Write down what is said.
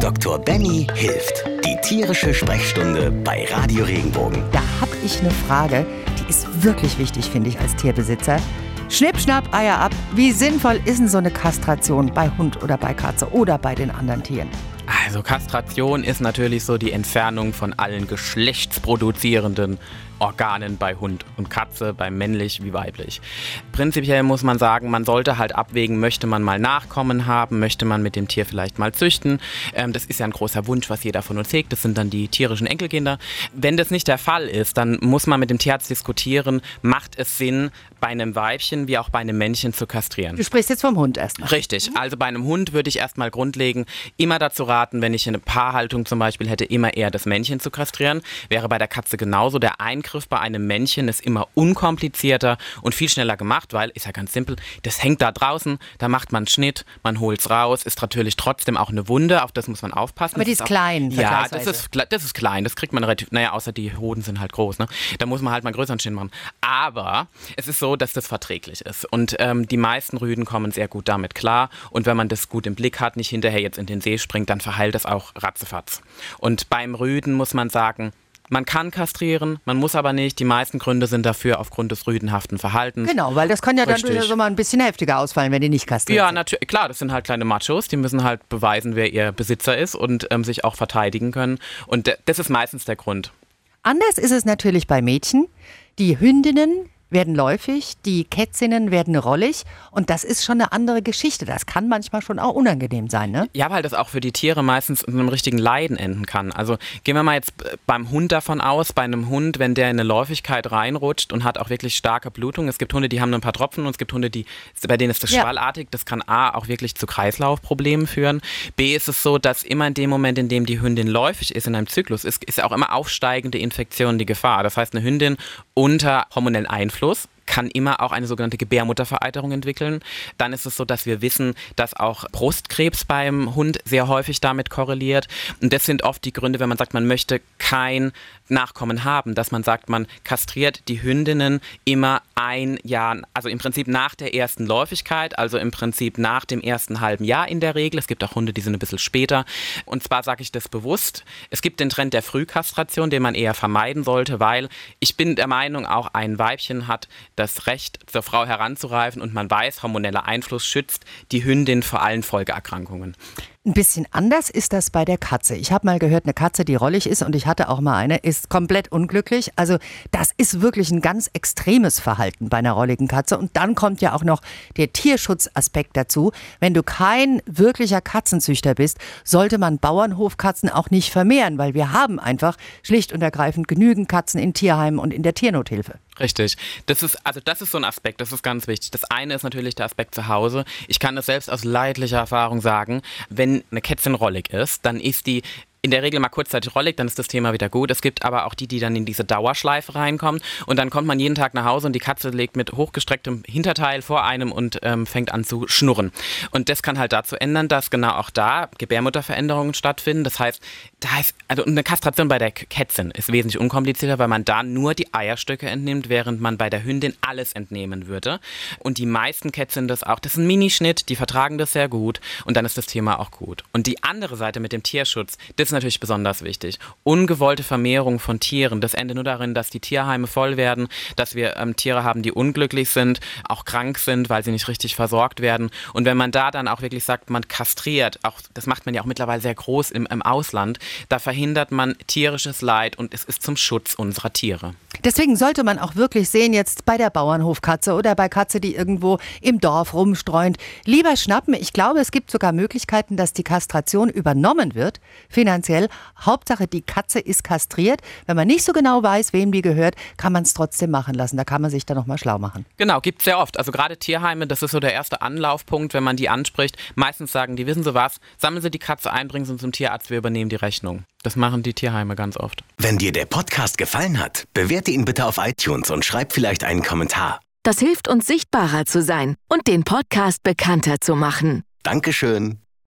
Dr. Benny hilft. Die tierische Sprechstunde bei Radio Regenbogen. Da habe ich eine Frage, die ist wirklich wichtig, finde ich, als Tierbesitzer. Schnipp, schnapp, Eier ab. Wie sinnvoll ist denn so eine Kastration bei Hund oder bei Katze oder bei den anderen Tieren? Also Kastration ist natürlich so die Entfernung von allen geschlechtsproduzierenden Organen bei Hund und Katze, bei männlich wie weiblich. Prinzipiell muss man sagen, man sollte halt abwägen, möchte man mal Nachkommen haben, möchte man mit dem Tier vielleicht mal züchten. Ähm, das ist ja ein großer Wunsch, was jeder von uns hegt. Das sind dann die tierischen Enkelkinder. Wenn das nicht der Fall ist, dann muss man mit dem Tierarzt diskutieren, macht es Sinn, bei einem Weibchen wie auch bei einem Männchen zu kastrieren. Du sprichst jetzt vom Hund erstmal. Richtig. Also bei einem Hund würde ich erstmal grundlegend immer dazu raten, wenn ich eine Paarhaltung zum Beispiel hätte, immer eher das Männchen zu kastrieren. Wäre bei der Katze genauso. Der Eingriff bei einem Männchen ist immer unkomplizierter und viel schneller gemacht, weil, ist ja ganz simpel, das hängt da draußen, da macht man einen Schnitt, man holt es raus, ist natürlich trotzdem auch eine Wunde, auf das muss man aufpassen. Aber die ist, auch, klein. Ja, das ist, das ist klein, das kriegt man relativ, naja, außer die Hoden sind halt groß, ne? Da muss man halt mal einen größeren Schnitt machen. Aber es ist so, dass das verträglich ist und ähm, die meisten Rüden kommen sehr gut damit klar und wenn man das gut im Blick hat, nicht hinterher jetzt in den See springt, dann verheilt das auch ratzefatz. Und beim Rüden muss man sagen, man kann kastrieren, man muss aber nicht. Die meisten Gründe sind dafür aufgrund des rüdenhaften Verhaltens. Genau, weil das kann ja Richtig. dann durchaus mal ein bisschen heftiger ausfallen, wenn die nicht kastriert Ja, natürlich. Klar, das sind halt kleine Machos, die müssen halt beweisen, wer ihr Besitzer ist und ähm, sich auch verteidigen können. Und das ist meistens der Grund. Anders ist es natürlich bei Mädchen. Die Hündinnen werden läufig, die Kätzinnen werden rollig und das ist schon eine andere Geschichte. Das kann manchmal schon auch unangenehm sein, ne? Ja, weil das auch für die Tiere meistens in einem richtigen Leiden enden kann. Also gehen wir mal jetzt äh, beim Hund davon aus, bei einem Hund, wenn der in eine Läufigkeit reinrutscht und hat auch wirklich starke Blutung. Es gibt Hunde, die haben nur ein paar Tropfen und es gibt Hunde, die, bei denen ist das Ja. schwallartig. Das kann A auch wirklich zu Kreislaufproblemen führen. B ist es so, dass immer in dem Moment, in dem die Hündin läufig ist in einem Zyklus, ist, ist auch immer aufsteigende Infektion die Gefahr. Das heißt, eine Hündin unter hormonellen Einfluss kann immer auch eine sogenannte Gebärmuttervereiterung entwickeln. Dann ist es so, dass wir wissen, dass auch Brustkrebs beim Hund sehr häufig damit korreliert. Und das sind oft die Gründe, wenn man sagt, man möchte kein Nachkommen haben, dass man sagt, man kastriert die Hündinnen immer ein Jahr, also im Prinzip nach der ersten Läufigkeit, also im Prinzip nach dem ersten halben Jahr in der Regel. Es gibt auch Hunde, die sind ein bisschen später. Und zwar sage ich das bewusst. Es gibt den Trend der Frühkastration, den man eher vermeiden sollte, weil ich bin der Meinung, auch ein Weibchen hat das Recht, zur Frau heranzureifen und man weiß, hormoneller Einfluss schützt die Hündin vor allen Folgeerkrankungen. Ein bisschen anders ist das bei der Katze. Ich habe mal gehört, eine Katze, die rollig ist, und ich hatte auch mal eine, ist komplett unglücklich. Also das ist wirklich ein ganz extremes Verhalten bei einer rolligen Katze. Und dann kommt ja auch noch der Tierschutzaspekt dazu. Wenn du kein wirklicher Katzenzüchter bist, sollte man Bauernhofkatzen auch nicht vermehren, weil wir haben einfach schlicht und ergreifend genügend Katzen in Tierheimen und in der Tiernothilfe. Richtig. Das ist, also das ist so ein Aspekt, das ist ganz wichtig. Das eine ist natürlich der Aspekt zu Hause. Ich kann das selbst aus leidlicher Erfahrung sagen. Wenn eine Kätzchen rollig ist, dann ist die in der Regel mal kurzzeitig rollig, dann ist das Thema wieder gut. Es gibt aber auch die, die dann in diese Dauerschleife reinkommen und dann kommt man jeden Tag nach Hause und die Katze legt mit hochgestrecktem Hinterteil vor einem und ähm, fängt an zu schnurren. Und das kann halt dazu ändern, dass genau auch da Gebärmutterveränderungen stattfinden. Das heißt, da ist, also eine Kastration bei der Kätzin ist wesentlich unkomplizierter, weil man da nur die Eierstöcke entnimmt, während man bei der Hündin alles entnehmen würde. Und die meisten Kätzchen das auch, das ist ein Minischnitt, die vertragen das sehr gut und dann ist das Thema auch gut. Und die andere Seite mit dem Tierschutz, das ist natürlich besonders wichtig. Ungewollte Vermehrung von Tieren, das endet nur darin, dass die Tierheime voll werden, dass wir ähm, Tiere haben, die unglücklich sind, auch krank sind, weil sie nicht richtig versorgt werden. Und wenn man da dann auch wirklich sagt, man kastriert, auch das macht man ja auch mittlerweile sehr groß im, im Ausland, da verhindert man tierisches Leid und es ist zum Schutz unserer Tiere. Deswegen sollte man auch wirklich sehen, jetzt bei der Bauernhofkatze oder bei Katze, die irgendwo im Dorf rumstreunt, lieber schnappen. Ich glaube, es gibt sogar Möglichkeiten, dass die Kastration übernommen wird, finanziell. Hauptsache, die Katze ist kastriert. Wenn man nicht so genau weiß, wem die gehört, kann man es trotzdem machen lassen. Da kann man sich dann nochmal schlau machen. Genau, gibt es sehr oft. Also gerade Tierheime, das ist so der erste Anlaufpunkt, wenn man die anspricht. Meistens sagen die, wissen Sie was, sammeln Sie die Katze ein, bringen Sie zum Tierarzt, wir übernehmen die Rechnung. Das machen die Tierheime ganz oft. Wenn dir der Podcast gefallen hat, bewerte ihn bitte auf iTunes und schreib vielleicht einen Kommentar. Das hilft uns sichtbarer zu sein und den Podcast bekannter zu machen. Dankeschön.